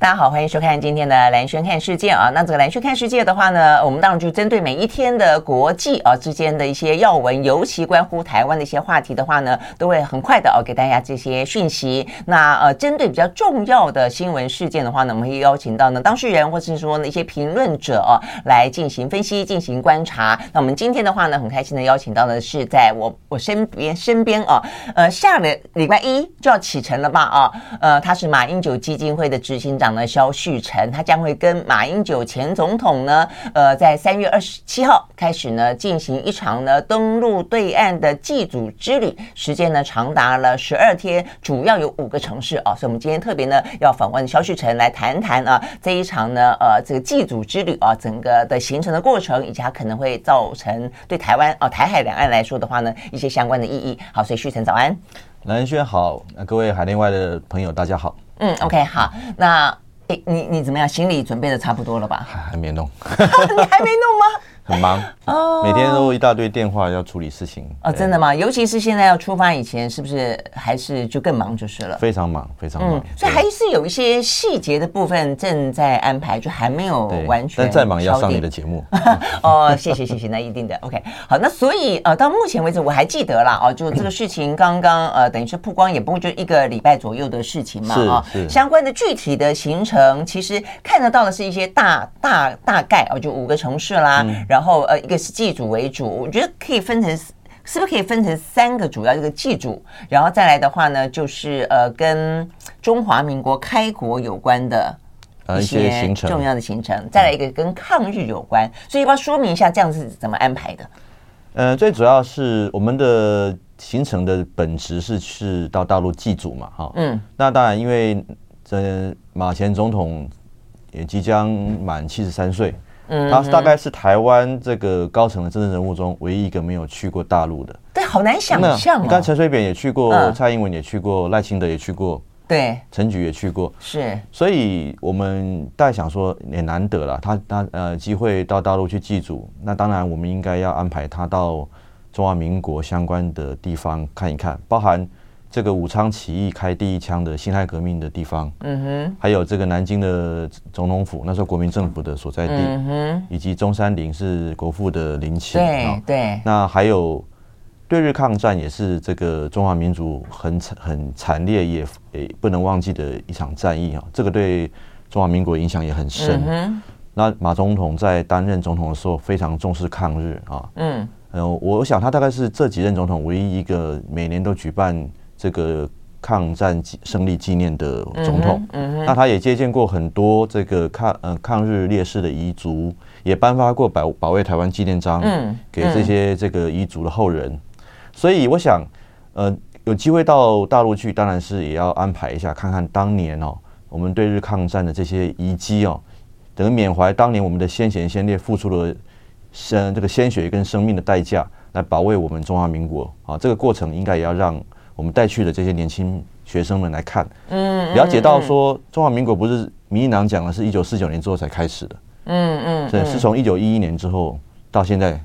大家好，欢迎收看今天的蓝轩看世界啊。那这个蓝轩看世界的话呢，我们当然就针对每一天的国际啊之间的一些要闻，尤其关乎台湾的一些话题的话呢，都会很快的哦给大家这些讯息。那呃，针对比较重要的新闻事件的话呢，我们会邀请到呢当事人或者是说呢一些评论者哦来进行分析、进行观察。那我们今天的话呢，很开心的邀请到的是在我我身边身边啊，呃，下个礼拜一就要启程了吧啊，呃，他是马英九基金会的执行长。呢，萧旭晨，他将会跟马英九前总统呢，呃，在三月二十七号开始呢，进行一场呢登陆对岸的祭祖之旅，时间呢长达了十二天，主要有五个城市啊，所以我们今天特别呢要访问萧旭晨来谈谈啊这一场呢呃这个祭祖之旅啊整个的行程的过程，以及它可能会造成对台湾啊台海两岸来说的话呢一些相关的意义。好，所以旭晨早安，蓝轩好，各位海内外的朋友大家好。嗯，OK，好，那诶你你怎么样？行李准备的差不多了吧？还还没弄，你还没弄吗？很忙 哦，每天都一大堆电话要处理事情哦，真的吗？尤其是现在要出发以前，是不是还是就更忙就是了？非常忙，非常忙。所以还是有一些细节的部分正在安排，就还没有完全。但再忙也要上你的节目 哦，谢谢谢谢，那一定的 OK。好，那所以呃，到目前为止我还记得啦哦，就这个事情刚刚呃，等于是曝光，也不过就一个礼拜左右的事情嘛啊。相关的具体的行程，其实看得到的是一些大大大概哦，就五个城市啦，然后。然后呃，一个是祭祖为主，我觉得可以分成，是不是可以分成三个主要这个祭祖，然后再来的话呢，就是呃，跟中华民国开国有关的一些重要的行程，再来一个跟抗日有关，所以要不要说明一下这样是怎么安排的？呃，最主要是我们的行程的本质是是到大陆祭祖嘛，哈，嗯，那当然因为这马前总统也即将满七十三岁。嗯，他大概是台湾这个高层的政治人物中唯一一个没有去过大陆的。对，好难想象哦。你看陈水扁也去过，蔡英文也去过，赖清德也去过，对，陈菊也去过。是，所以我们大概想说也难得了，他他呃机会到大陆去祭祖，那当然我们应该要安排他到中华民国相关的地方看一看，包含。这个武昌起义开第一枪的辛亥革命的地方，嗯哼，还有这个南京的总统府，那时候国民政府的所在地，嗯哼，以及中山陵是国父的陵寝，对对。那还有对日抗战也是这个中华民族很惨很惨烈也也不能忘记的一场战役啊，这个对中华民国影响也很深。嗯，那马总统在担任总统的时候非常重视抗日啊，嗯，呃，我想他大概是这几任总统唯一一个每年都举办。这个抗战胜利纪念的总统，嗯嗯、那他也接见过很多这个抗呃抗日烈士的遗族，也颁发过保保卫台湾纪念章，给这些这个遗族的后人。所以我想，呃，有机会到大陆去，当然是也要安排一下，看看当年哦，我们对日抗战的这些遗迹哦，等于缅怀当年我们的先贤先烈付出了生这个鲜血跟生命的代价，来保卫我们中华民国啊，这个过程应该也要让。我们带去的这些年轻学生们来看，嗯，了解到说中华民国不是民进党讲的，是一九四九年之后才开始的，嗯嗯，对，是从一九一一年之后到现在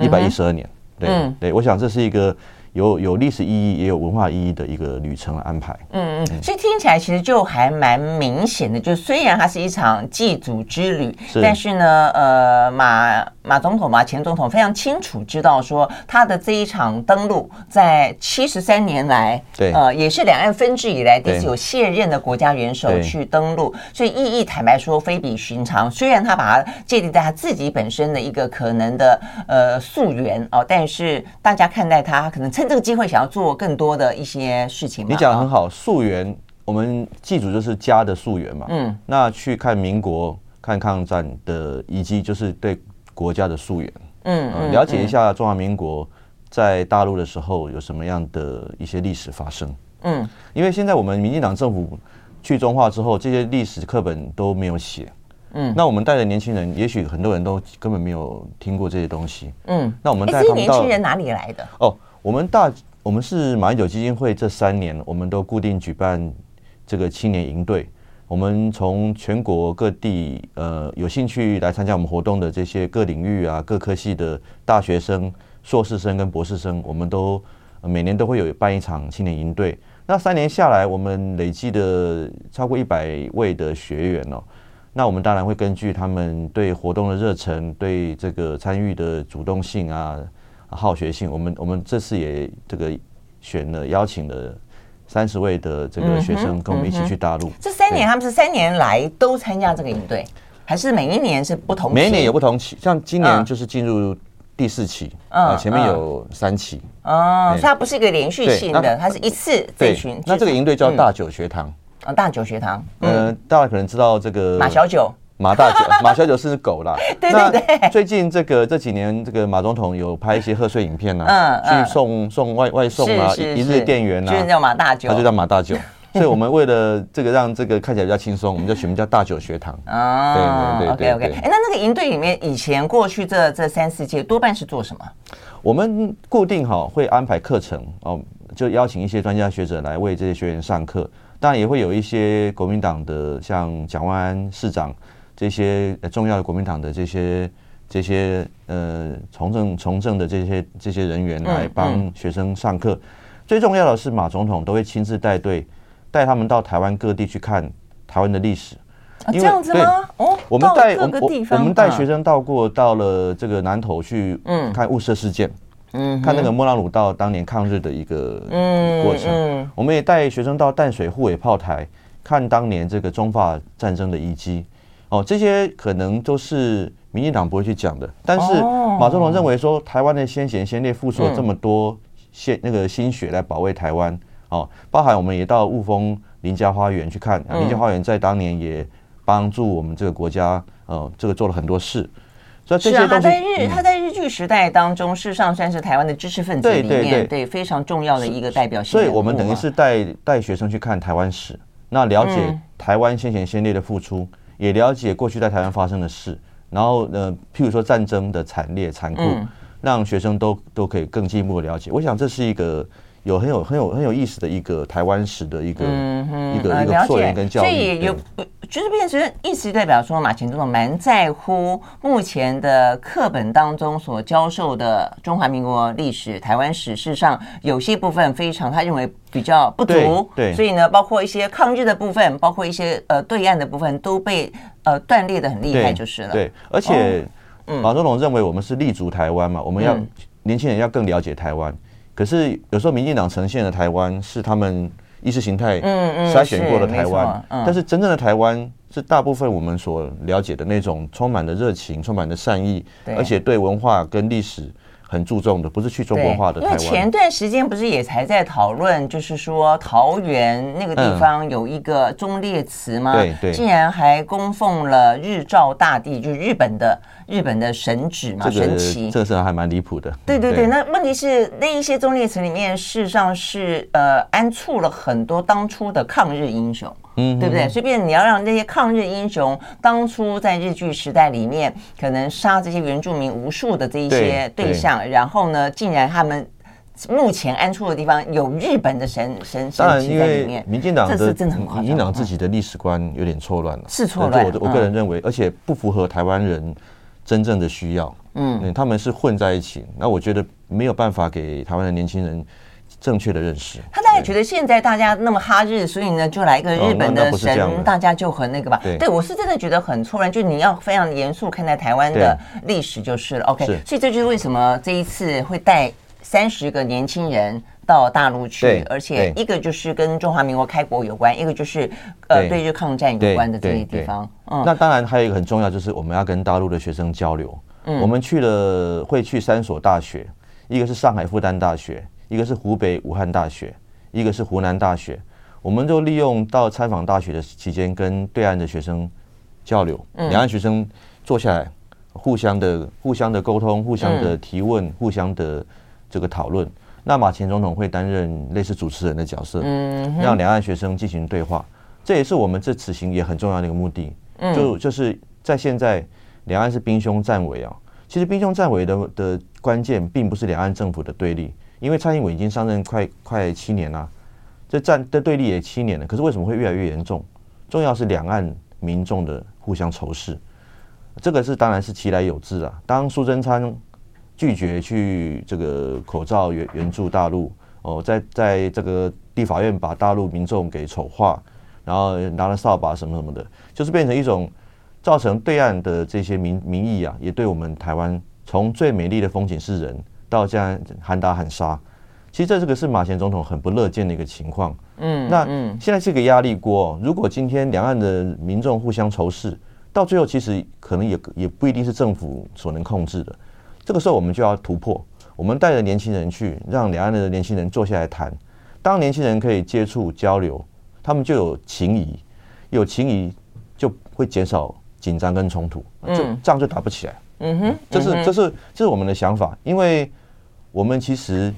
一百一十二年，对对，我想这是一个。有有历史意义，也有文化意义的一个旅程安排。嗯嗯，所以听起来其实就还蛮明显的，就虽然它是一场祭祖之旅，是但是呢，呃，马马总统嘛，前总统非常清楚知道说，他的这一场登陆，在七十三年来，对，呃，也是两岸分治以来第一次有现任的国家元首去登陆，所以意义坦白说非比寻常。虽然他把它界定在他自己本身的一个可能的呃溯源哦、呃，但是大家看待他可能。趁这个机会，想要做更多的一些事情。你讲的很好，溯源，我们祭祖就是家的溯源嘛。嗯，那去看民国、看抗战的以及，就是对国家的溯源。嗯，嗯，了解一下中华民国在大陆的时候有什么样的一些历史发生。嗯，因为现在我们民进党政府去中化之后，这些历史课本都没有写。嗯，那我们带的年轻人，也许很多人都根本没有听过这些东西。嗯，那我们带年轻人哪里来的？哦，我们大我们是马英九基金会这三年，我们都固定举办这个青年营队。我们从全国各地呃有兴趣来参加我们活动的这些各领域啊、各科系的大学生、硕士生跟博士生，我们都每年都会有办一场青年营队。那三年下来，我们累计的超过一百位的学员哦。那我们当然会根据他们对活动的热忱、对这个参与的主动性啊、好学性，我们我们这次也这个选了邀请了三十位的这个学生跟我们一起去大陆。这三年他们是三年来都参加这个营队，还是每一年是不同期？每一年有不同期，像今年就是进入。第四期，啊，前面有三期哦，所以它不是一个连续性的，它是一次这群。那这个营队叫大九学堂啊，大九学堂。嗯，大家可能知道这个马小九，马大九，马小九是狗啦。对对对。最近这个这几年，这个马总统有拍一些贺岁影片啊，去送送外外送啊，一日店员啊，就叫马大九，他就叫马大九。所以我们为了这个让这个看起来比较轻松，我们就取名叫大九学堂。哦，对对对，OK OK。哎，那那个营队里面，以前过去这这三四届多半是做什么？我们固定哈会安排课程哦，就邀请一些专家学者来为这些学员上课。当然也会有一些国民党的，像蒋万安市长这些重要的国民党的这些这些呃从政从政的这些这些人员来帮学生上课。最重要的是马总统都会亲自带队。带他们到台湾各地去看台湾的历史，这样子吗？哦，我们带我我们带学生到过到了这个南投去，嗯，看雾社事件，嗯，看那个莫拉鲁道当年抗日的一个过程。我们也带学生到淡水护卫炮台，看当年这个中法战争的遗迹。哦，这些可能都是民进党不会去讲的，但是马总统认为说，台湾的先贤先烈付出了这么多鲜那个心血来保卫台湾。哦，包含我们也到雾峰林家花园去看，林家花园在当年也帮助我们这个国家，呃，这个做了很多事。所以这些东西，他在日他在日据时代当中，事实上算是台湾的知识分子里面对非常重要的一个代表性。所以我们等于是带带学生去看台湾史，那了解台湾先贤先烈的付出，也了解过去在台湾发生的事，然后呃，譬如说战争的惨烈残酷，让学生都都可以更进一步的了解。我想这是一个。有很有很有很有意思的一个台湾史的一个、嗯、哼一个、呃、一个溯源跟教育，所以有就是变成意思代表说，马前总统蛮在乎目前的课本当中所教授的中华民国历史、台湾史，事实上有些部分非常他认为比较不足，对，对所以呢，包括一些抗日的部分，包括一些呃对岸的部分都被呃断裂的很厉害，就是了。对，对，而且、哦、马总统认为我们是立足台湾嘛，我们要、嗯、年轻人要更了解台湾。可是有时候民进党呈现的台湾是他们意识形态筛选过的台湾，但是真正的台湾是大部分我们所了解的那种充满了热情、充满了善意，而且对文化跟历史很注重的，不是去中国化的台湾。因为前段时间不是也才在讨论，就是说桃园那个地方有一个忠烈祠吗？对对，竟然还供奉了日照大帝，就是日本的。日本的神祇嘛，神祇，这个是还蛮离谱的。对对对，那问题是那一些忠烈祠里面，事实上是呃安处了很多当初的抗日英雄，嗯，对不对？所以，你要让那些抗日英雄当初在日据时代里面，可能杀这些原住民无数的这一些对象，然后呢，竟然他们目前安处的地方有日本的神神神只在里面。民进党的民进党自己的历史观有点错乱了，是错乱。我我个人认为，而且不符合台湾人。真正的需要，嗯，他们是混在一起，那我觉得没有办法给台湾的年轻人正确的认识。他大概觉得现在大家那么哈日，所以呢，就来一个日本的神，大家就很那个吧。对，我是真的觉得很突然，就你要非常严肃看待台湾的历史就是了。OK，所以这就是为什么这一次会带三十个年轻人。到大陆去，而且一个就是跟中华民国开国有关，一个就是呃对日抗战有关的这些地方。嗯，那当然还有一个很重要，就是我们要跟大陆的学生交流。嗯，我们去了会去三所大学，一个是上海复旦大学，一个是湖北武汉大学，一个是湖南大学。我们就利用到参访大学的期间，跟对岸的学生交流，两岸学生坐下来，互相的互相的沟通，互相的提问，互相的这个讨论。那马前总统会担任类似主持人的角色，嗯，让两岸学生进行对话，这也是我们这此行也很重要的一个目的，就就是在现在两岸是兵凶战危啊。其实兵凶战危的的关键，并不是两岸政府的对立，因为蔡英文已经上任快快七年了，这战的对立也七年了。可是为什么会越来越严重？重要是两岸民众的互相仇视，这个是当然是其来有自啊。当苏贞昌拒绝去这个口罩援援助大陆，哦，在在这个地法院把大陆民众给丑化，然后拿了扫把什么什么的，就是变成一种。造成对岸的这些民民意啊，也对我们台湾从最美丽的风景是人，到这样喊打喊杀，其实这这个是马前总统很不乐见的一个情况。嗯，那现在是个压力锅。如果今天两岸的民众互相仇视，到最后其实可能也也不一定是政府所能控制的。这个时候我们就要突破，我们带着年轻人去，让两岸的年轻人坐下来谈。当年轻人可以接触交流，他们就有情谊，有情谊就会减少。紧张跟冲突，就仗就打不起来。嗯哼，这是这是这是我们的想法，因为我们其实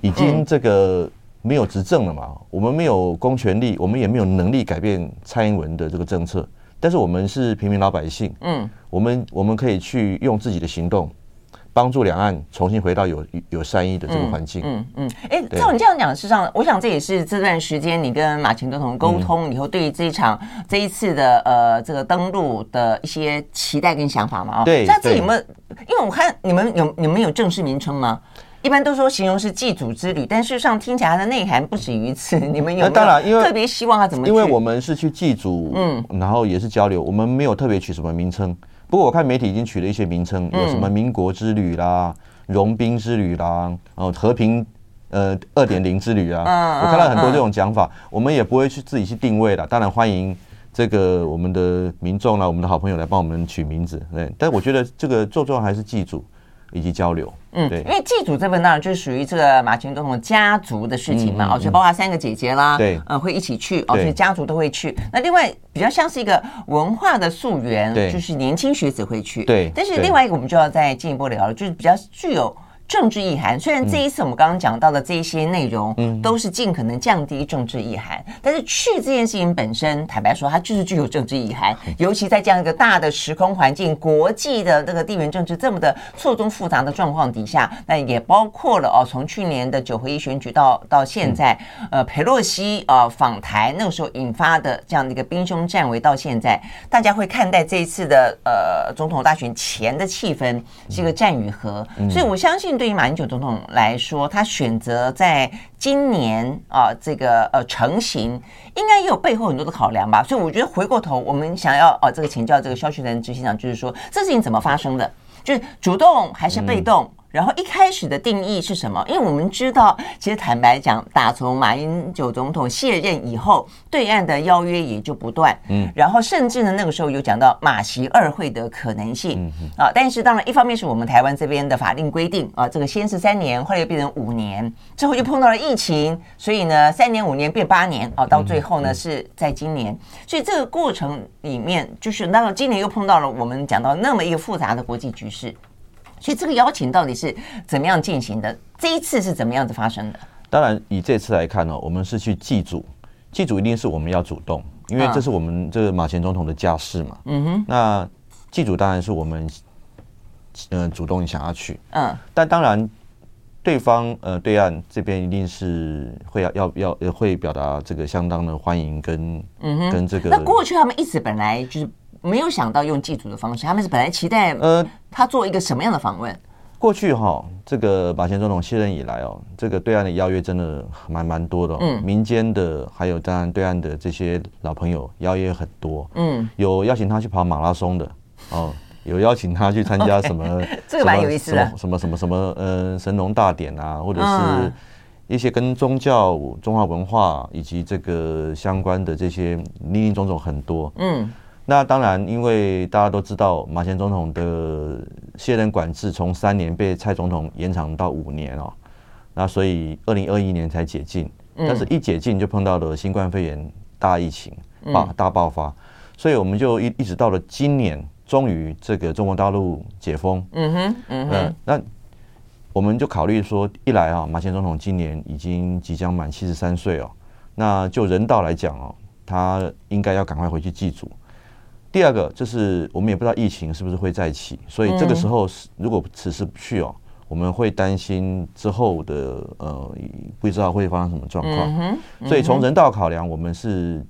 已经这个没有执政了嘛，我们没有公权力，我们也没有能力改变蔡英文的这个政策，但是我们是平民老百姓，嗯，我们我们可以去用自己的行动。帮助两岸重新回到有有善意的这个环境。嗯嗯，哎、嗯，照、嗯、你这样讲，事实上，我想这也是这段时间你跟马前总统沟通以后，对于这一场、嗯、这一次的呃这个登陆的一些期待跟想法嘛？哦，对。那这有没有？因为我看你们有你们有正式名称吗？一般都说形容是祭祖之旅，但事实上听起来它的内涵不止于此。你们有没有当然，因为特别希望他怎么？因为我们是去祭祖，嗯，然后也是交流，我们没有特别取什么名称。不过我看媒体已经取了一些名称，有什么民国之旅啦、融冰之旅啦、哦和平呃二点零之旅啊，我看到很多这种讲法，我们也不会去自己去定位的。当然欢迎这个我们的民众啦，我们的好朋友来帮我们取名字，对。但我觉得这个最重要还是祭祖。以及交流，嗯，对，因为祭祖这边呢，就是属于这个马前总统家族的事情嘛，哦、嗯，所以包括三个姐姐啦，对，呃，会一起去，哦，所以家族都会去。那另外比较像是一个文化的溯源，对，就是年轻学子会去，对。但是另外一个我们就要再进一步聊了，就是比较具有。政治意涵，虽然这一次我们刚刚讲到的这些内容都是尽可能降低政治意涵，但是去这件事情本身，坦白说，它就是具有政治意涵。尤其在这样一个大的时空环境、国际的那个地缘政治这么的错综复杂的状况底下，那也包括了哦，从去年的九合一选举到到现在，呃，佩洛西啊访台那个时候引发的这样的一个兵凶战危，到现在，大家会看待这一次的呃总统大选前的气氛是一个战与和，所以我相信。对于马英九总统来说，他选择在今年啊，这个呃成型，应该也有背后很多的考量吧。所以我觉得回过头，我们想要哦，这个请教这个萧旭人执行长，就是说这事情怎么发生的，就是主动还是被动？嗯然后一开始的定义是什么？因为我们知道，其实坦白讲，打从马英九总统卸任以后，对岸的邀约也就不断。嗯，然后甚至呢，那个时候有讲到马习二会的可能性。嗯啊，但是当然，一方面是我们台湾这边的法令规定啊，这个先是三年，后来又变成五年，之后又碰到了疫情，所以呢，三年五年变八年啊，到最后呢是在今年。所以这个过程里面，就是那今年又碰到了我们讲到那么一个复杂的国际局势。所以这个邀请到底是怎么样进行的？这一次是怎么样子发生的？当然，以这次来看呢，我们是去祭祖，祭祖一定是我们要主动，因为这是我们这个马前总统的家事嘛。嗯哼。那祭祖当然是我们呃主动想要去。嗯。但当然，对方呃对岸这边一定是会要要要会表达这个相当的欢迎跟嗯哼跟这个。那过去他们一直本来就是。没有想到用祭祖的方式，他们是本来期待呃他做一个什么样的访问？呃、过去哈，这个马前总统卸任以来哦，这个对岸的邀约真的蛮蛮多的，哦，嗯，民间的还有当然对岸的这些老朋友邀约很多，嗯，有邀请他去跑马拉松的哦，有邀请他去参加什么 这个蛮有意思的，什么什么什么呃神农大典啊，或者是一些跟宗教、中华文化以及这个相关的这些林林总总很多，嗯。那当然，因为大家都知道马前总统的卸任管制从三年被蔡总统延长到五年哦，那所以二零二一年才解禁，但是一解禁就碰到了新冠肺炎大疫情爆大爆发，所以我们就一一直到了今年，终于这个中国大陆解封，嗯哼，嗯哼，那我们就考虑说，一来啊，马前总统今年已经即将满七十三岁哦，那就人道来讲哦，他应该要赶快回去祭祖。第二个就是我们也不知道疫情是不是会再起，所以这个时候是如果此时不去哦，我们会担心之后的呃不知道会发生什么状况。所以从人道考量，我们是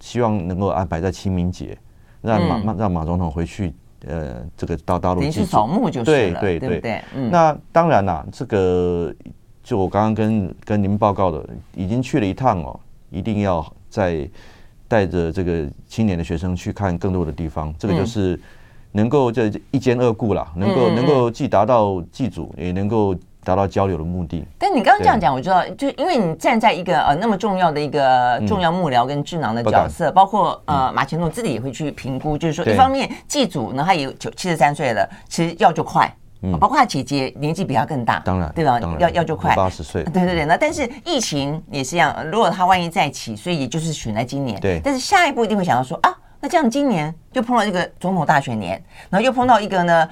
希望能够安排在清明节，让马、嗯、让马总统回去呃这个到大陆去扫墓就是对对对，对那当然啦，这个就我刚刚跟跟您报告的，已经去了一趟哦，一定要在。带着这个青年的学生去看更多的地方，这个就是能够这一兼二顾啦，能够能够既达到祭祖，也能够达到交流的目的。但你刚刚这样讲，我知道，就因为你站在一个呃那么重要的一个重要幕僚跟智囊的角色，包括呃马前总自己也会去评估，就是说一方面祭祖呢，他也有九七十三岁了，其实要就快。嗯，包括他姐姐年纪比他更大，当然，对吧？要要就快，八十岁，对对对。那但是疫情也是一样，如果他万一再起，所以也就是选在今年。对。但是下一步一定会想到说啊，那这样今年就碰到一个总统大选年，然后又碰到一个呢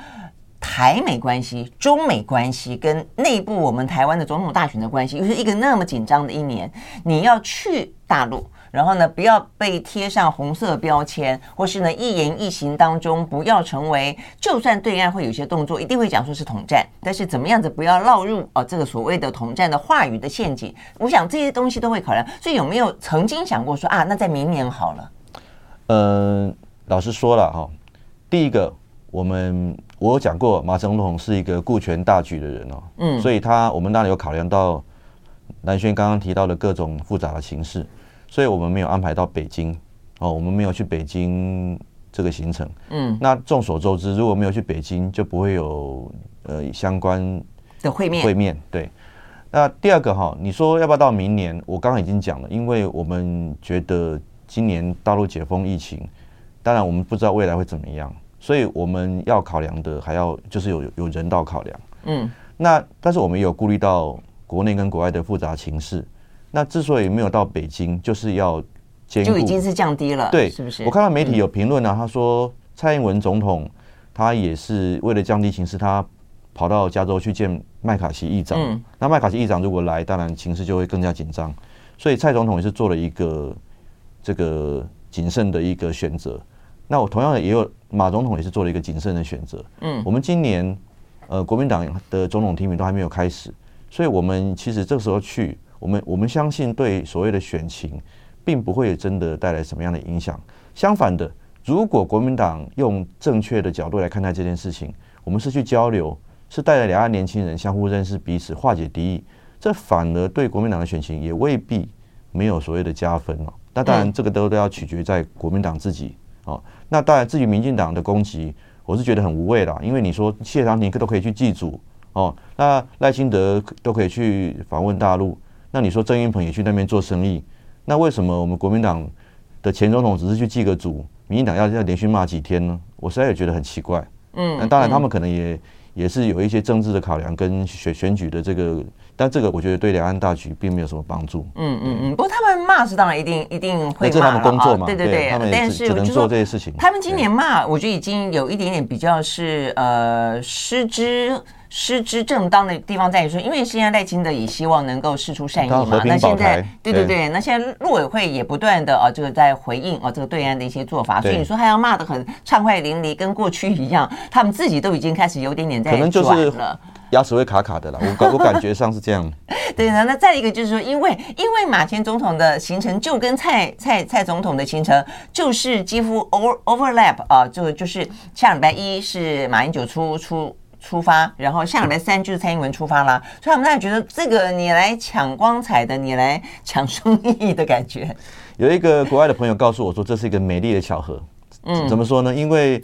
台美关系、中美关系跟内部我们台湾的总统大选的关系，又是一个那么紧张的一年，你要去大陆。然后呢，不要被贴上红色标签，或是呢，一言一行当中不要成为，就算对岸会有些动作，一定会讲说是统战，但是怎么样子不要落入啊这个所谓的统战的话语的陷阱。我想这些东西都会考量。所以有没有曾经想过说啊，那在明年好了？嗯，老实说了哈，第一个，我们我有讲过，马总统是一个顾全大局的人哦，嗯，所以他我们当然有考量到南轩刚刚提到的各种复杂的形势。所以我们没有安排到北京，哦，我们没有去北京这个行程。嗯，那众所周知，如果没有去北京，就不会有呃相关的会面。会面对。那第二个哈，你说要不要到明年？我刚刚已经讲了，因为我们觉得今年大陆解封疫情，当然我们不知道未来会怎么样，所以我们要考量的还要就是有有人道考量。嗯，那但是我们也有顾虑到国内跟国外的复杂情势。那之所以没有到北京，就是要就已经是降低了，对，是不是？我看到媒体有评论呢，他说蔡英文总统他也是为了降低情势，他跑到加州去见麦卡锡议长。嗯，那麦卡锡议长如果来，当然情势就会更加紧张。所以蔡总统也是做了一个这个谨慎的一个选择。那我同样的也有马总统也是做了一个谨慎的选择。嗯，我们今年呃国民党的总统提名都还没有开始，所以我们其实这个时候去。我们我们相信，对所谓的选情，并不会真的带来什么样的影响。相反的，如果国民党用正确的角度来看待这件事情，我们是去交流，是带着两岸年轻人相互认识彼此，化解敌意，这反而对国民党的选情也未必没有所谓的加分哦。那当然，这个都都要取决在国民党自己哦。那当然，至于民进党的攻击，我是觉得很无谓啦，因为你说谢长廷都可以去祭祖哦，那赖清德都可以去访问大陆。那你说郑云鹏也去那边做生意，那为什么我们国民党的前总统只是去祭个祖，民进党要要连续骂几天呢？我实在也觉得很奇怪。嗯，那当然他们可能也也是有一些政治的考量跟选选举的这个，但这个我觉得对两岸大局并没有什么帮助。嗯嗯嗯，不过他们骂是当然一定一定会骂，这是他们工作嘛，对对对，但是只能做这些事情。他们今年骂，我觉得已经有一点点比较是呃失之。失之正当的地方在于说，因为现在赖清德也希望能够释出善意嘛。那现在，对对对，那现在陆委会也不断的啊，这个在回应啊，这个对岸的一些做法。所以你说他要骂的很畅快淋漓，跟过去一样，他们自己都已经开始有点点在转了。牙齿会卡卡的了，我感我感觉上是这样。对，那再一个就是说，因为因为马前总统的行程就跟蔡蔡蔡总统的行程就是几乎 over overlap 啊，就就是下礼拜一是马英九出出。出发，然后下礼拜三就是蔡英文出发啦，所以他们大家觉得这个你来抢光彩的，你来抢生意的感觉。有一个国外的朋友告诉我说，这是一个美丽的巧合。嗯，怎么说呢？因为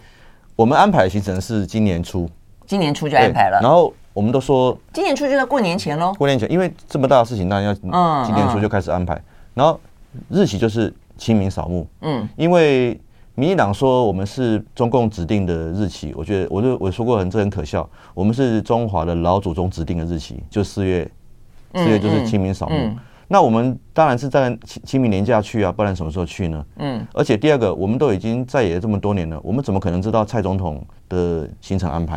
我们安排的行程是今年初，今年初就安排了。然后我们都说，今年初就在过年前喽。过年前，因为这么大的事情，当然要今年初就开始安排。嗯嗯、然后日期就是清明扫墓。嗯，因为。民进党说我们是中共指定的日期，我觉得我就我说过很这很可笑。我们是中华的老祖宗指定的日期，就四月，四月就是清明扫墓。嗯嗯、那我们当然是在清清明年假去啊，不然什么时候去呢？嗯。而且第二个，我们都已经在野这么多年了，我们怎么可能知道蔡总统的行程安排？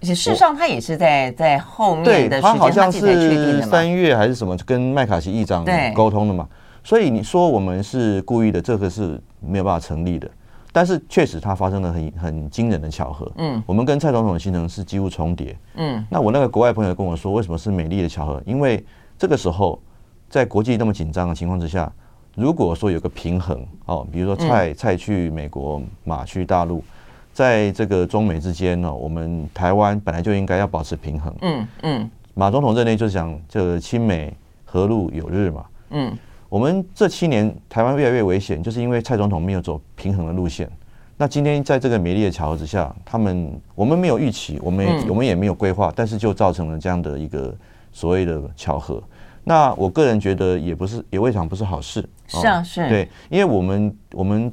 而且事实上他也是在在后面的时间，他好像是三月还是什么跟麦卡锡议长沟通的嘛。所以你说我们是故意的，这个是没有办法成立的。但是确实它发生了很很惊人的巧合。嗯，我们跟蔡总统的行程是几乎重叠。嗯，那我那个国外朋友跟我说，为什么是美丽的巧合？因为这个时候在国际那么紧张的情况之下，如果说有个平衡哦，比如说蔡、嗯、蔡去美国，马去大陆，在这个中美之间呢，我们台湾本来就应该要保持平衡。嗯嗯，马总统任内就是讲这个亲美和陆有日嘛。嗯。我们这七年台湾越来越危险，就是因为蔡总统没有走平衡的路线。那今天在这个美丽的巧合之下，他们我们没有预期，我们我们也没有规划，但是就造成了这样的一个所谓的巧合。那我个人觉得也不是，也未尝不是好事。是啊，是。对，因为我们我们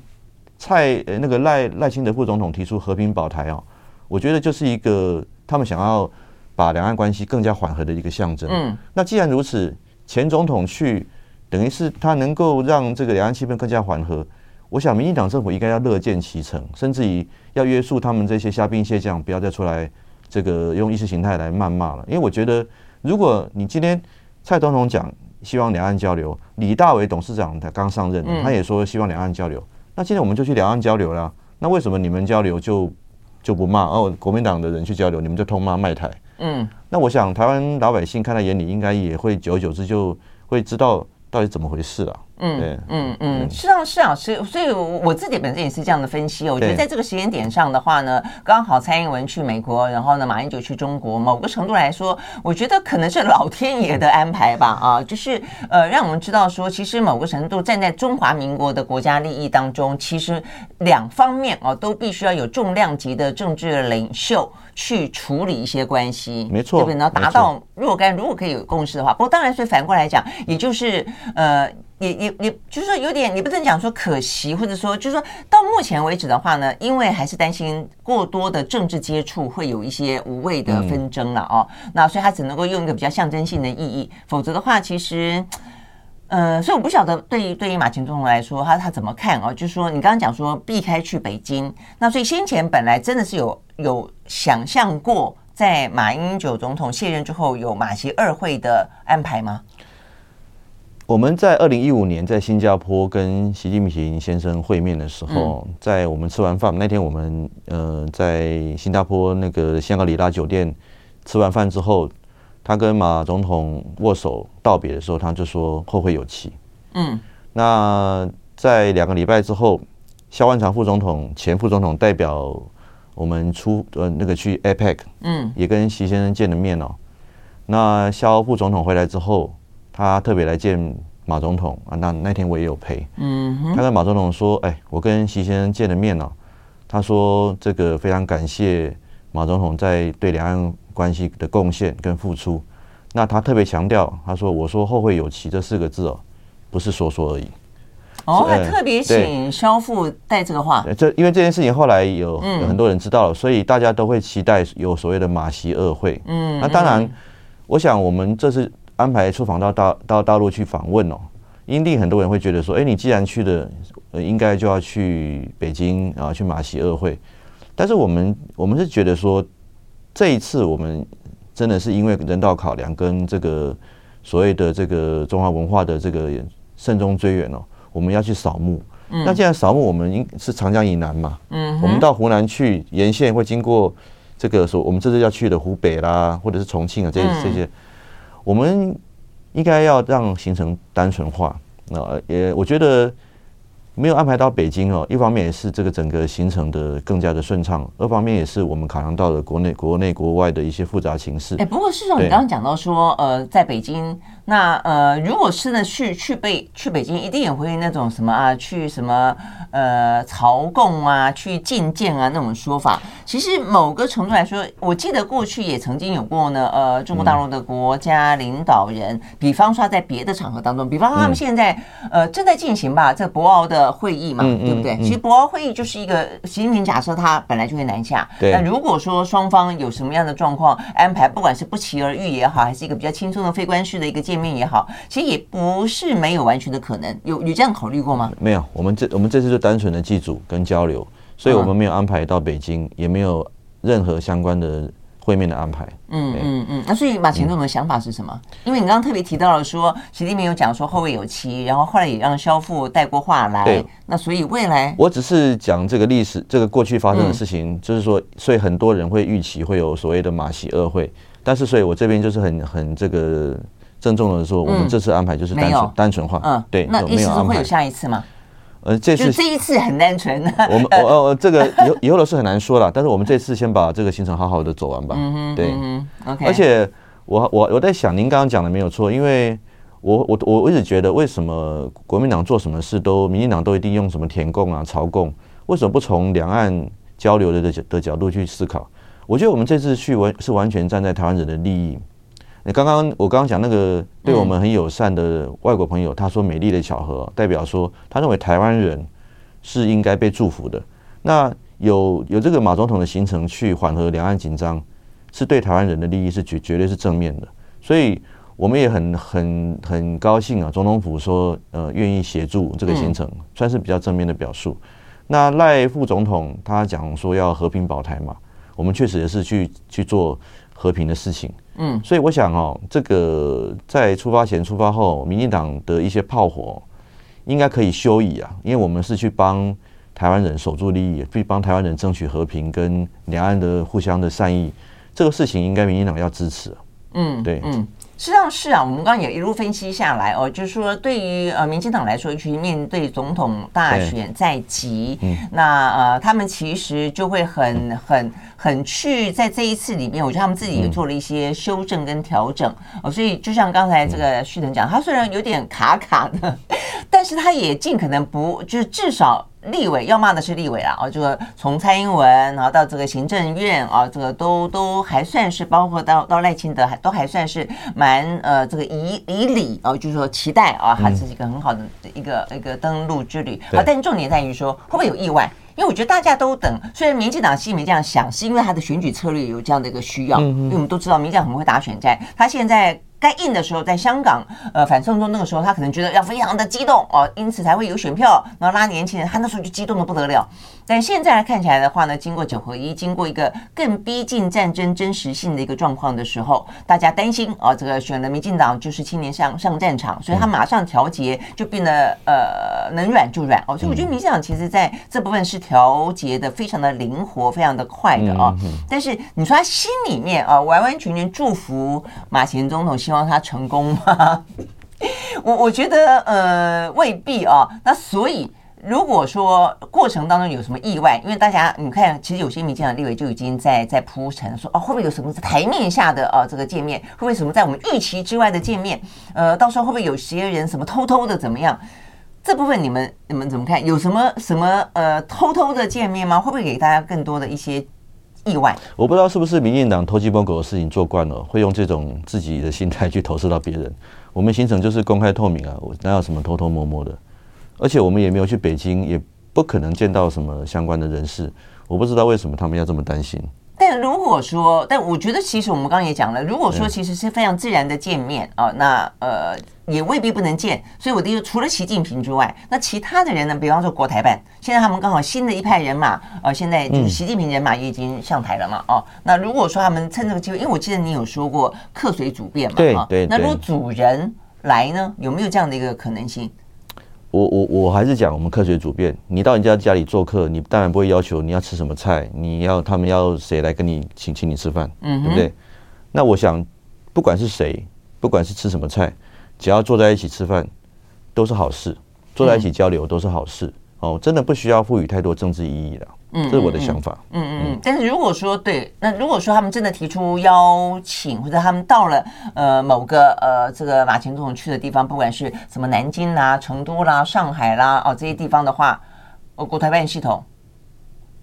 蔡呃那个赖赖清德副总统提出和平保台哦，我觉得就是一个他们想要把两岸关系更加缓和的一个象征。嗯。那既然如此，前总统去。等于是他能够让这个两岸气氛更加缓和，我想民进党政府应该要乐见其成，甚至于要约束他们这些虾兵蟹将，不要再出来这个用意识形态来谩骂了。因为我觉得，如果你今天蔡总统讲希望两岸交流，李大为董事长他刚上任，他也说希望两岸交流，那今天我们就去两岸交流啦。那为什么你们交流就就不骂？哦，国民党的人去交流，你们就痛骂卖台？嗯，那我想台湾老百姓看在眼里，应该也会久而久之就会知道。到底怎么回事啊？嗯，嗯嗯，是啊是啊，所以所以我自己本身也是这样的分析。我觉得在这个时间点上的话呢，刚好蔡英文去美国，然后呢，马英九去中国，某个程度来说，我觉得可能是老天爷的安排吧。啊，就是呃，让我们知道说，其实某个程度站在中华民国的国家利益当中，其实两方面哦都必须要有重量级的政治领袖去处理一些关系，没错，对不对？然后达到若干如果可以有共识的话，不过当然，所以反过来讲，也就是。呃，也也也就是说有点，你不能讲说可惜，或者说就是说到目前为止的话呢，因为还是担心过多的政治接触会有一些无谓的纷争了哦。嗯、那所以他只能够用一个比较象征性的意义，否则的话，其实，呃，所以我不晓得对于对于马前总统来说，他他怎么看哦？就是说你刚刚讲说避开去北京，那所以先前本来真的是有有想象过在马英九总统卸任之后有马习二会的安排吗？我们在二零一五年在新加坡跟习近平先生会面的时候，在我们吃完饭那天，我们呃在新加坡那个香格里拉酒店吃完饭之后，他跟马总统握手道别的时候，他就说后会有期。嗯，那在两个礼拜之后，肖万长副总统前副总统代表我们出呃那个去 APEC，嗯，也跟习先生见了面哦。那肖副总统回来之后。他特别来见马总统啊，那那天我也有陪。嗯哼，他跟马总统说：“哎，我跟习先生见了面了。他说这个非常感谢马总统在对两岸关系的贡献跟付出。那他特别强调，他说我说后会有期这四个字哦，不是说说而已。哦，还特别请肖父带这个话。这因为这件事情后来有有很多人知道了，所以大家都会期待有所谓的马习二会。嗯，那当然，我想我们这是。安排出访到大到大陆去访问哦，因定很多人会觉得说，哎，你既然去的，呃，应该就要去北京啊，去马习二会。但是我们我们是觉得说，这一次我们真的是因为人道考量跟这个所谓的这个中华文化的这个慎终追远哦，我们要去扫墓。嗯。那既然扫墓，我们应是长江以南嘛，嗯，我们到湖南去沿线会经过这个说我们这次要去的湖北啦，或者是重庆啊这这些。我们应该要让行程单纯化，那也我觉得没有安排到北京哦。一方面也是这个整个行程的更加的顺畅，二方面也是我们考量到了国内、国内、国外的一些复杂情势。哎，不过事实上，你刚刚讲到说，呃，在北京。那呃，如果是呢，去去北去北京，一定也会那种什么啊，去什么呃朝贡啊，去觐见啊那种说法。其实某个程度来说，我记得过去也曾经有过呢。呃，中国大陆的国家领导人，嗯、比方说在别的场合当中，比方说他们现在、嗯、呃正在进行吧，这博鳌的会议嘛，嗯、对不对？嗯、其实博鳌会议就是一个习近平假设他本来就会南下，那如果说双方有什么样的状况安排，不管是不期而遇也好，还是一个比较轻松的非官式的一个见。面也好，其实也不是没有完全的可能。有有这样考虑过吗？没有，我们这我们这次就单纯的祭祖跟交流，所以我们没有安排到北京，也没有任何相关的会面的安排。嗯嗯嗯。那所以马前总的想法是什么？嗯、因为你刚刚特别提到了说，习近平有讲说后会有期，然后后来也让肖富带过话来。对。那所以未来，我只是讲这个历史，这个过去发生的事情，嗯、就是说，所以很多人会预期会有所谓的马习二会，但是所以我这边就是很很这个郑重的说，我们这次安排就是单纯、嗯、单纯化。嗯，对。那意思是会有下一次吗？呃，这次这一次很单纯。我们我呃，这个以后以后的事很难说了。但是我们这次先把这个行程好好的走完吧。嗯哼，对。嗯，OK。而且我我我在想，您刚刚讲的没有错，因为我我我一直觉得，为什么国民党做什么事都，民进党都一定用什么舔共啊、朝共？为什么不从两岸交流的的的角度去思考？我觉得我们这次去完是完全站在台湾人的利益。你刚刚我刚刚讲那个对我们很友善的外国朋友，他说美丽的巧合，代表说他认为台湾人是应该被祝福的。那有有这个马总统的行程去缓和两岸紧张，是对台湾人的利益是绝绝对是正面的。所以我们也很很很高兴啊，总统府说呃愿意协助这个行程，算是比较正面的表述。那赖副总统他讲说要和平保台嘛，我们确实也是去去做和平的事情。嗯，所以我想哦，这个在出发前、出发后，民进党的一些炮火应该可以休矣啊，因为我们是去帮台湾人守住利益，去帮台湾人争取和平跟两岸的互相的善意，这个事情应该民进党要支持。嗯，对，嗯。实际上是啊，我们刚刚也一路分析下来哦，就是说对于呃民进党来说，尤其面对总统大选在即，嗯、那呃他们其实就会很很很去在这一次里面，我觉得他们自己也做了一些修正跟调整哦，所以就像刚才这个旭腾讲，他虽然有点卡卡的，但是他也尽可能不，就是至少。立委要骂的是立委啦，哦，这个从蔡英文，然后到这个行政院啊，这个都都还算是，包括到到赖清德，还都还算是蛮呃，这个以以礼哦，就是说期待啊，还是一个很好的一个一个登陆之旅。好，但重点在于说会不会有意外？因为我觉得大家都等，虽然民进党心里面这样想，是因为他的选举策略有这样的一个需要，因为我们都知道民进党很会打选战，他现在。该硬的时候，在香港，呃，反送中那个时候，他可能觉得要非常的激动哦，因此才会有选票，然后拉年轻人，他那时候就激动的不得了。但现在来看起来的话呢，经过九合一，经过一个更逼近战争真实性的一个状况的时候，大家担心啊、哦，这个选了民进党就是青年上上战场，所以他马上调节就变得呃能软就软哦。所以我觉得民进党其实在这部分是调节的非常的灵活，非常的快的啊、哦。但是你说他心里面啊、哦，完完全全祝福马前总统，希望他成功吗？我我觉得呃未必啊、哦。那所以。如果说过程当中有什么意外，因为大家你看，其实有些民进党立委就已经在在铺陈说，哦，会不会有什么台面下的呃这个见面，会不会什么在我们预期之外的见面？呃，到时候会不会有些人什么偷偷的怎么样？这部分你们你们怎么看？有什么什么呃偷偷的见面吗？会不会给大家更多的一些意外？我不知道是不是民进党偷鸡摸狗的事情做惯了，会用这种自己的心态去投射到别人。我们行程就是公开透明啊，我哪有什么偷偷摸摸的？而且我们也没有去北京，也不可能见到什么相关的人士。我不知道为什么他们要这么担心。但如果说，但我觉得其实我们刚刚也讲了，如果说其实是非常自然的见面啊，那呃也未必不能见。所以我的意思，除了习近平之外，那其他的人呢？比方说国台办，现在他们刚好新的一派人马，呃，现在就是习近平人马也已经上台了嘛，哦，那如果说他们趁这个机会，因为我记得你有说过客随主便嘛，对对。那如果主人来呢，有没有这样的一个可能性？我我我还是讲我们科学主编。你到人家家里做客，你当然不会要求你要吃什么菜，你要他们要谁来跟你请请你吃饭，嗯，对不对？那我想，不管是谁，不管是吃什么菜，只要坐在一起吃饭，都是好事；坐在一起交流都是好事。哦，真的不需要赋予太多政治意义了。嗯，这是我的想法。嗯嗯嗯。但是如果说对，那如果说他们真的提出邀请，或者他们到了呃某个呃这个马前总统去的地方，不管是什么南京啦、成都啦、上海啦哦这些地方的话，呃国台办系统，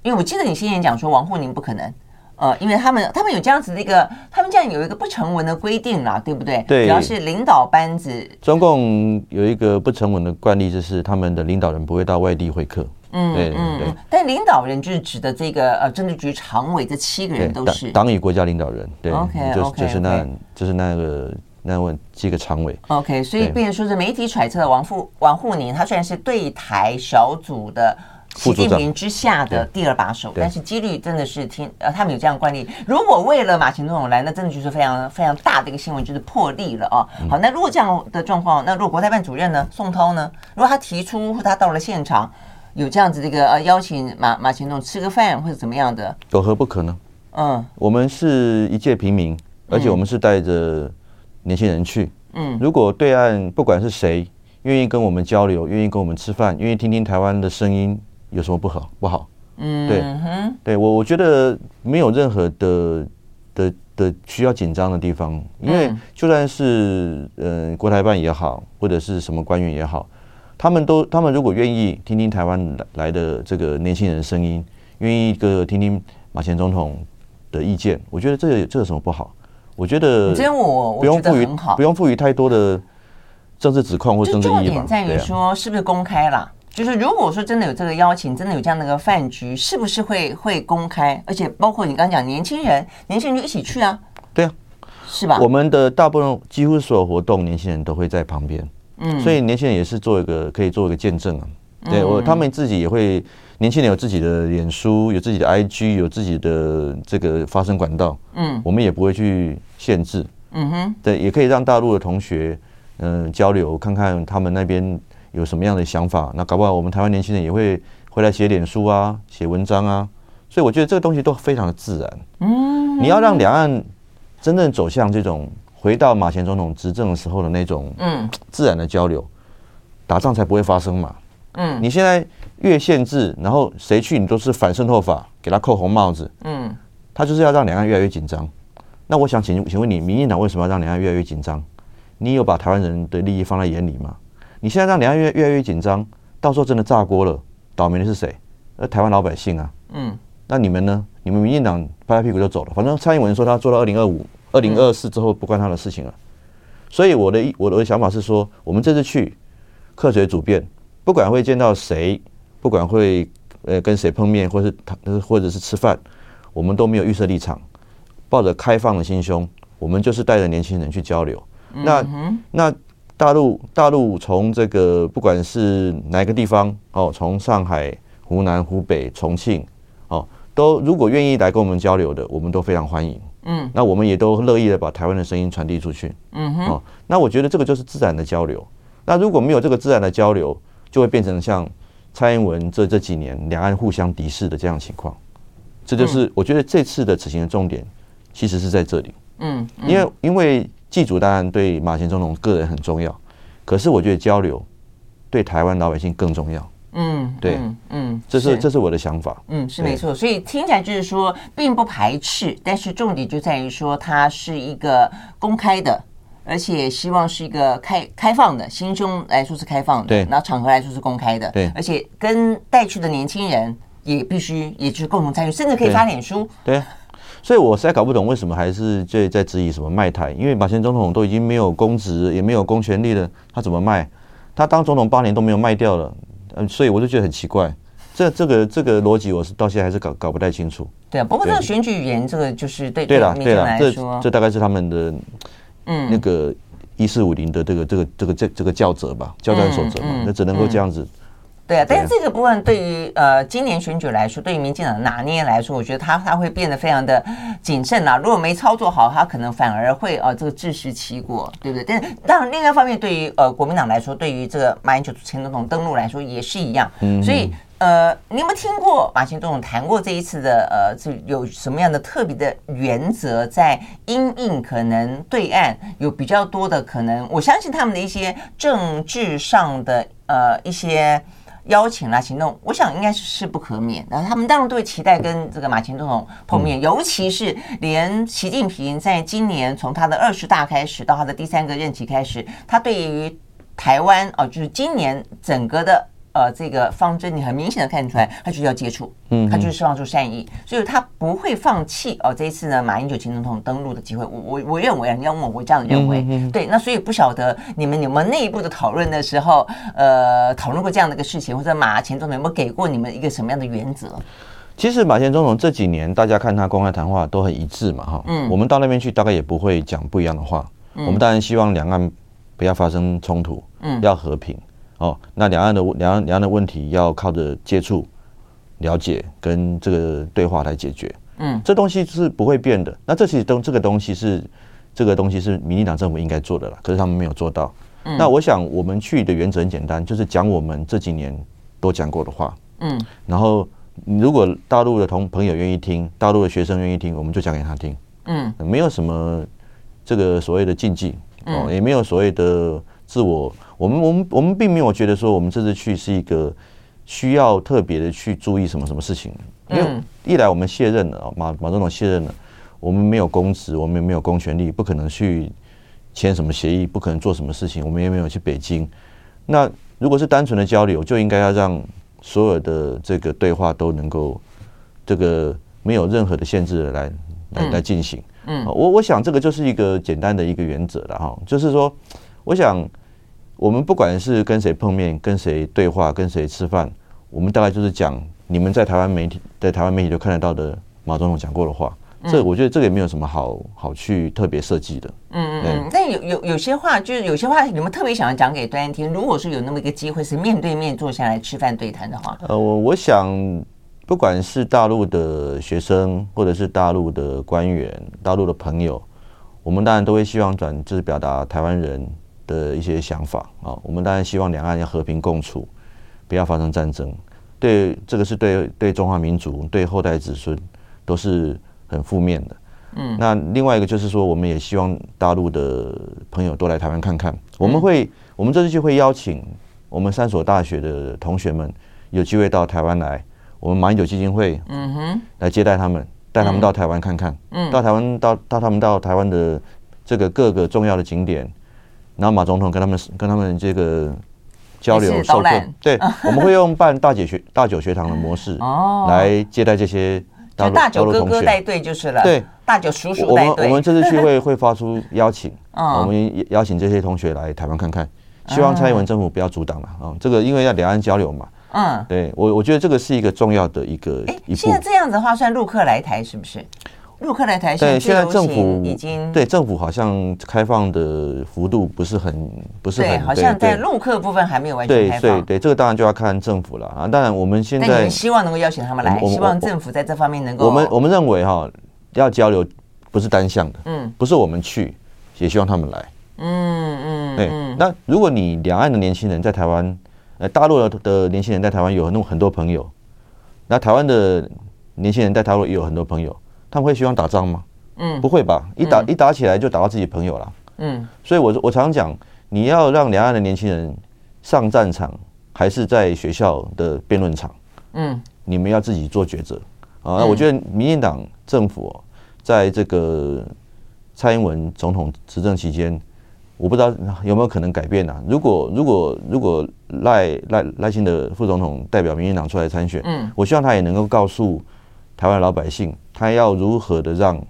因为我记得你先前讲说王沪宁不可能，呃，因为他们他们有这样子的一个，他们这样有一个不成文的规定啦，对不对？对。主要是领导班子，中共有一个不成文的惯例，就是他们的领导人不会到外地会客。嗯，对嗯对，但领导人就是指的这个呃政治局常委这七个人都是。党与国家领导人，对，OK，就就是那就是那个那问几个常委，OK，所以变成说是媒体揣测的王富王沪宁，他虽然是对台小组的习近平之下的第二把手，但是几率真的是听呃，他们有这样惯例。如果为了马前总统来，那真的就是非常非常大的一个新闻，就是破例了啊。好，那如果这样的状况，那如果国台办主任呢，宋涛呢，如果他提出或他到了现场，有这样子的一个呃邀请马马前总吃个饭或者怎么样的，有何不可呢？嗯，我们是一介平民，而且我们是带着年轻人去。嗯，如果对岸不管是谁愿意跟我们交流，愿意跟我们吃饭，愿意听听台湾的声音。有什么不好？不好，嗯，对，对我我觉得没有任何的的的需要紧张的地方，因为就算是嗯、呃、国台办也好，或者是什么官员也好，他们都他们如果愿意听听台湾来的这个年轻人的声音，愿意一个听听马前总统的意见，我觉得这个这有什么不好？我觉得不用赋予不用赋予太多的政治指控或政治意义吧。重点在于说是不是公开了？就是如果说真的有这个邀请，真的有这样的一个饭局，是不是会会公开？而且包括你刚刚讲年轻人，年轻人就一起去啊？对啊，是吧？我们的大部分几乎所有活动，年轻人都会在旁边。嗯，所以年轻人也是做一个可以做一个见证啊。对我，他们自己也会，年轻人有自己的脸书，有自己的 IG，有自己的这个发声管道。嗯，我们也不会去限制。嗯哼，对，也可以让大陆的同学嗯交流，看看他们那边。有什么样的想法？那搞不好我们台湾年轻人也会回来写脸书啊，写文章啊。所以我觉得这个东西都非常的自然。嗯，你要让两岸真正走向这种回到马前总统执政的时候的那种嗯自然的交流，打仗才不会发生嘛。嗯，你现在越限制，然后谁去你都是反渗透法，给他扣红帽子。嗯，他就是要让两岸越来越紧张。那我想请请问你，民进党为什么要让两岸越来越紧张？你有把台湾人的利益放在眼里吗？你现在让两岸越越来越紧张，到时候真的炸锅了，倒霉的是谁？呃，台湾老百姓啊。嗯。那你们呢？你们民进党拍拍屁股就走了。反正蔡英文说他做到二零二五、二零二四之后不关他的事情了。所以我的我的想法是说，我们这次去客随主便，不管会见到谁，不管会呃跟谁碰面，或是谈或者是吃饭，我们都没有预设立场，抱着开放的心胸，我们就是带着年轻人去交流。那那。大陆大陆从这个不管是哪个地方哦，从上海、湖南、湖北、重庆哦，都如果愿意来跟我们交流的，我们都非常欢迎。嗯，那我们也都乐意的把台湾的声音传递出去。嗯哼，哦，那我觉得这个就是自然的交流。那如果没有这个自然的交流，就会变成像蔡英文这这几年两岸互相敌视的这样的情况。这就是我觉得这次的此行的重点，其实是在这里。嗯，因为因为。祭祖当然对马前总统个人很重要，可是我觉得交流对台湾老百姓更重要。嗯，对，嗯，这是这是我的想法。嗯，是没错。所以听起来就是说，并不排斥，但是重点就在于说，它是一个公开的，而且希望是一个开开放的，心胸来说是开放的，对，然后场合来说是公开的，对，而且跟带去的年轻人也必须，也就是共同参与，甚至可以发脸书，对。所以我实在搞不懂为什么还是在在质疑什么卖台，因为马前总统都已经没有公职，也没有公权力了，他怎么卖？他当总统八年都没有卖掉了，嗯，所以我就觉得很奇怪，这这个这个逻辑我是到现在还是搞搞不太清楚。对啊，不过这个选举语言这个就是对对了对了，这这大概是他们的嗯那个一四五零的这个这个这个这这个教则吧，教战守则嘛，那只能够这样子。对啊，但是这个部分对于呃今年选举来说，对于民进党的拿捏来说，我觉得他他会变得非常的谨慎呐。如果没操作好，他可能反而会呃这个自食其果，对不对？但是当然另外一方面，对于呃国民党来说，对于这个马英九前总统登陆来说也是一样。嗯，所以呃，你有没有听过马前总统谈过这一次的呃这有什么样的特别的原则，在因应可能对岸有比较多的可能，我相信他们的一些政治上的呃一些。邀请啦，行动，我想应该是势不可免。然后他们当然都会期待跟这个马前总统碰面，尤其是连习近平在今年从他的二十大开始到他的第三个任期开始，他对于台湾哦，就是今年整个的。呃，这个方针你很明显的看出来，他就是要接触，嗯，他就是释放出善意，所以他不会放弃哦。这一次呢，马英九前总统登陆的机会，我我我认为啊，你要问我，我这样认为，嗯、对。那所以不晓得你们有没有内部的讨论的时候，呃，讨论过这样的一个事情，或者马前总统有没有给过你们一个什么样的原则？其实马前总统这几年，大家看他公开谈话都很一致嘛，哈，嗯，我们到那边去大概也不会讲不一样的话，嗯、我们当然希望两岸不要发生冲突，嗯，要和平。哦，那两岸的两岸两岸的问题要靠着接触了解跟这个对话来解决。嗯，这东西是不会变的。那这些东这个东西是这个东西是民进党政府应该做的了，可是他们没有做到。嗯，那我想我们去的原则很简单，就是讲我们这几年都讲过的话。嗯，然后如果大陆的同朋友愿意听，大陆的学生愿意听，我们就讲给他听。嗯，没有什么这个所谓的禁忌哦，也没有所谓的自我。我们我们我们并没有觉得说我们这次去是一个需要特别的去注意什么什么事情，因为一来我们卸任了，马马总统卸任了，我们没有公职，我们也没有公权力，不可能去签什么协议，不可能做什么事情，我们也没有去北京。那如果是单纯的交流，就应该要让。所有的这个对话都能够，这个没有任何的限制的来来来进行。嗯，我我想这个就是一个简单的一个原则了哈，就是说，我想我们不管是跟谁碰面、跟谁对话、跟谁吃饭，我们大概就是讲你们在台湾媒体在台湾媒体都看得到的马总统讲过的话。这我觉得这个也没有什么好好去特别设计的。嗯嗯嗯。但有有有些话，就是有些话你们特别想要讲给端安听。如果说有那么一个机会，是面对面坐下来吃饭对谈的话，呃，我我想，不管是大陆的学生，或者是大陆的官员、大陆的朋友，我们当然都会希望转，就是表达台湾人的一些想法啊。我们当然希望两岸要和平共处，不要发生战争。对，这个是对对中华民族、对后代子孙都是。很负面的，嗯，那另外一个就是说，我们也希望大陆的朋友多来台湾看看。我们会，我们这次就会邀请我们三所大学的同学们有机会到台湾来，我们马英九基金会，嗯哼，来接待他们，带他们到台湾看看，嗯，到台湾到到他们到台湾的这个各个重要的景点，然后马总统跟他们跟他们这个交流授课，对，我们会用办大姐学 大九学堂的模式哦来接待这些。就大九哥哥带队就是了，对，大九叔叔带队。我们我们这次去会会发出邀请，我们邀请这些同学来台湾看看，希望蔡英文政府不要阻挡了啊。这个因为要两岸交流嘛，嗯，对我我觉得这个是一个重要的一个。哎，现在这样子的话算陆客来台是不是？陆客来台，对，现在政府已经对政府好像开放的幅度不是很不是很，对，好像在陆客部分还没有完全开放。对对对，这个当然就要看政府了啊。当然我们现在，那你们希望能够邀请他们来，希望政府在这方面能够。我们我们认为哈，要交流不是单向的，嗯，不是我们去，也希望他们来，嗯嗯，对。那如果你两岸的年轻人在台湾，呃，大陆的的年轻人在台湾有那么很多朋友，那台湾的年轻人在大陆也有很多朋友。他们会希望打仗吗？嗯，不会吧，一打一打起来就打到自己朋友了。嗯，所以我我常常讲，你要让两岸的年轻人上战场，还是在学校的辩论场？嗯，你们要自己做抉择啊。那我觉得民进党政府在这个蔡英文总统执政期间，我不知道有没有可能改变呢？如果如果如果赖赖赖清德副总统代表民进党出来参选，嗯，我希望他也能够告诉。台湾老百姓，他要如何的让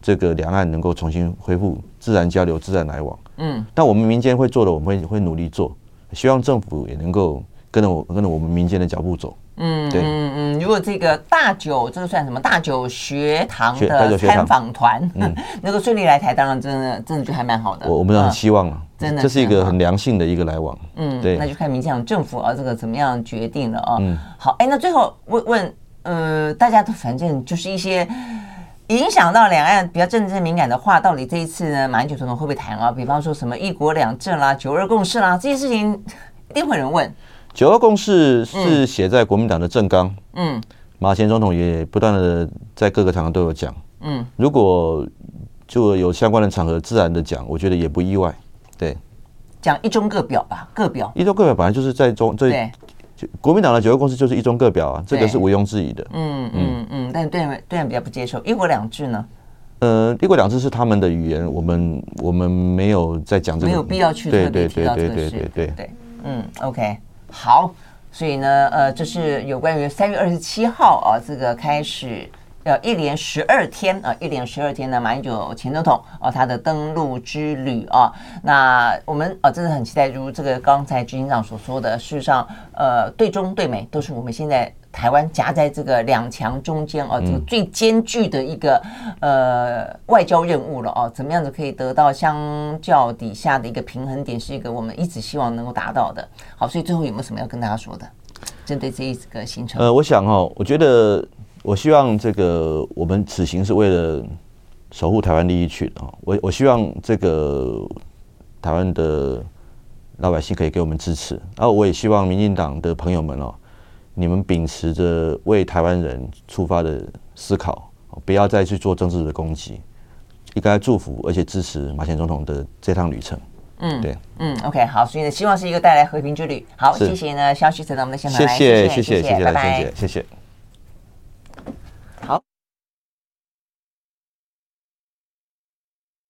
这个两岸能够重新恢复自然交流、自然来往？嗯，但我们民间会做的，我们会会努力做，希望政府也能够跟着我跟着我们民间的脚步走。嗯，对，嗯嗯，如果这个大九这个算什么大九学堂的参访团，能够 顺利来台，当然真的真的就还蛮好的。我我们很希望啊，真的，这是一个很良性的一个来往。嗯，对，那就看民进党政府啊，这个怎么样决定了啊？嗯，好，哎，那最后问问。呃，大家都反正就是一些影响到两岸比较政治敏感的话，到底这一次呢，马英九总统会不会谈啊？比方说什么一国两制啦、九二共识啦，这些事情一定会有人问。九二共识是写在国民党的政纲，嗯，马前总统也不断的在各个场合都有讲，嗯，如果就有相关的场合自然的讲，我觉得也不意外，对，讲一中各表吧，各表，一中各表本来就是在中这。对国民党的九二共识就是一中各表啊，这个是毋庸置疑的。嗯嗯嗯，但对对岸比较不接受一国两制呢？呃，一国两制是他们的语言，我们我们没有在讲这个，没有必要去特别提到这个事。对对对对对对。嗯，OK，好，所以呢，呃，这是有关于三月二十七号啊，这个开始。要一连十二天啊，一连十二天呢，马英九前总统哦，他的登陆之旅啊，那我们啊真的很期待，如这个刚才执行长所说的，事实上，呃，对中对美都是我们现在台湾夹在这个两强中间哦，这个最艰巨的一个呃外交任务了哦，怎么样子可以得到相较底下的一个平衡点，是一个我们一直希望能够达到的。好，所以最后有没有什么要跟大家说的？针对这一个行程？呃，我想哦，我觉得我希望这个我们此行是为了守护台湾利益去的啊。我我希望这个台湾的老百姓可以给我们支持，然后我也希望民进党的朋友们哦，你们秉持着为台湾人出发的思考，不要再去做政治的攻击，应该祝福而且支持马前总统的这趟旅程。嗯，对，嗯，OK，好，所以呢，希望是一个带来和平之旅。好，谢谢呢，肖旭曾到我们的现场来，谢谢，谢谢，谢谢，谢谢，谢谢。好。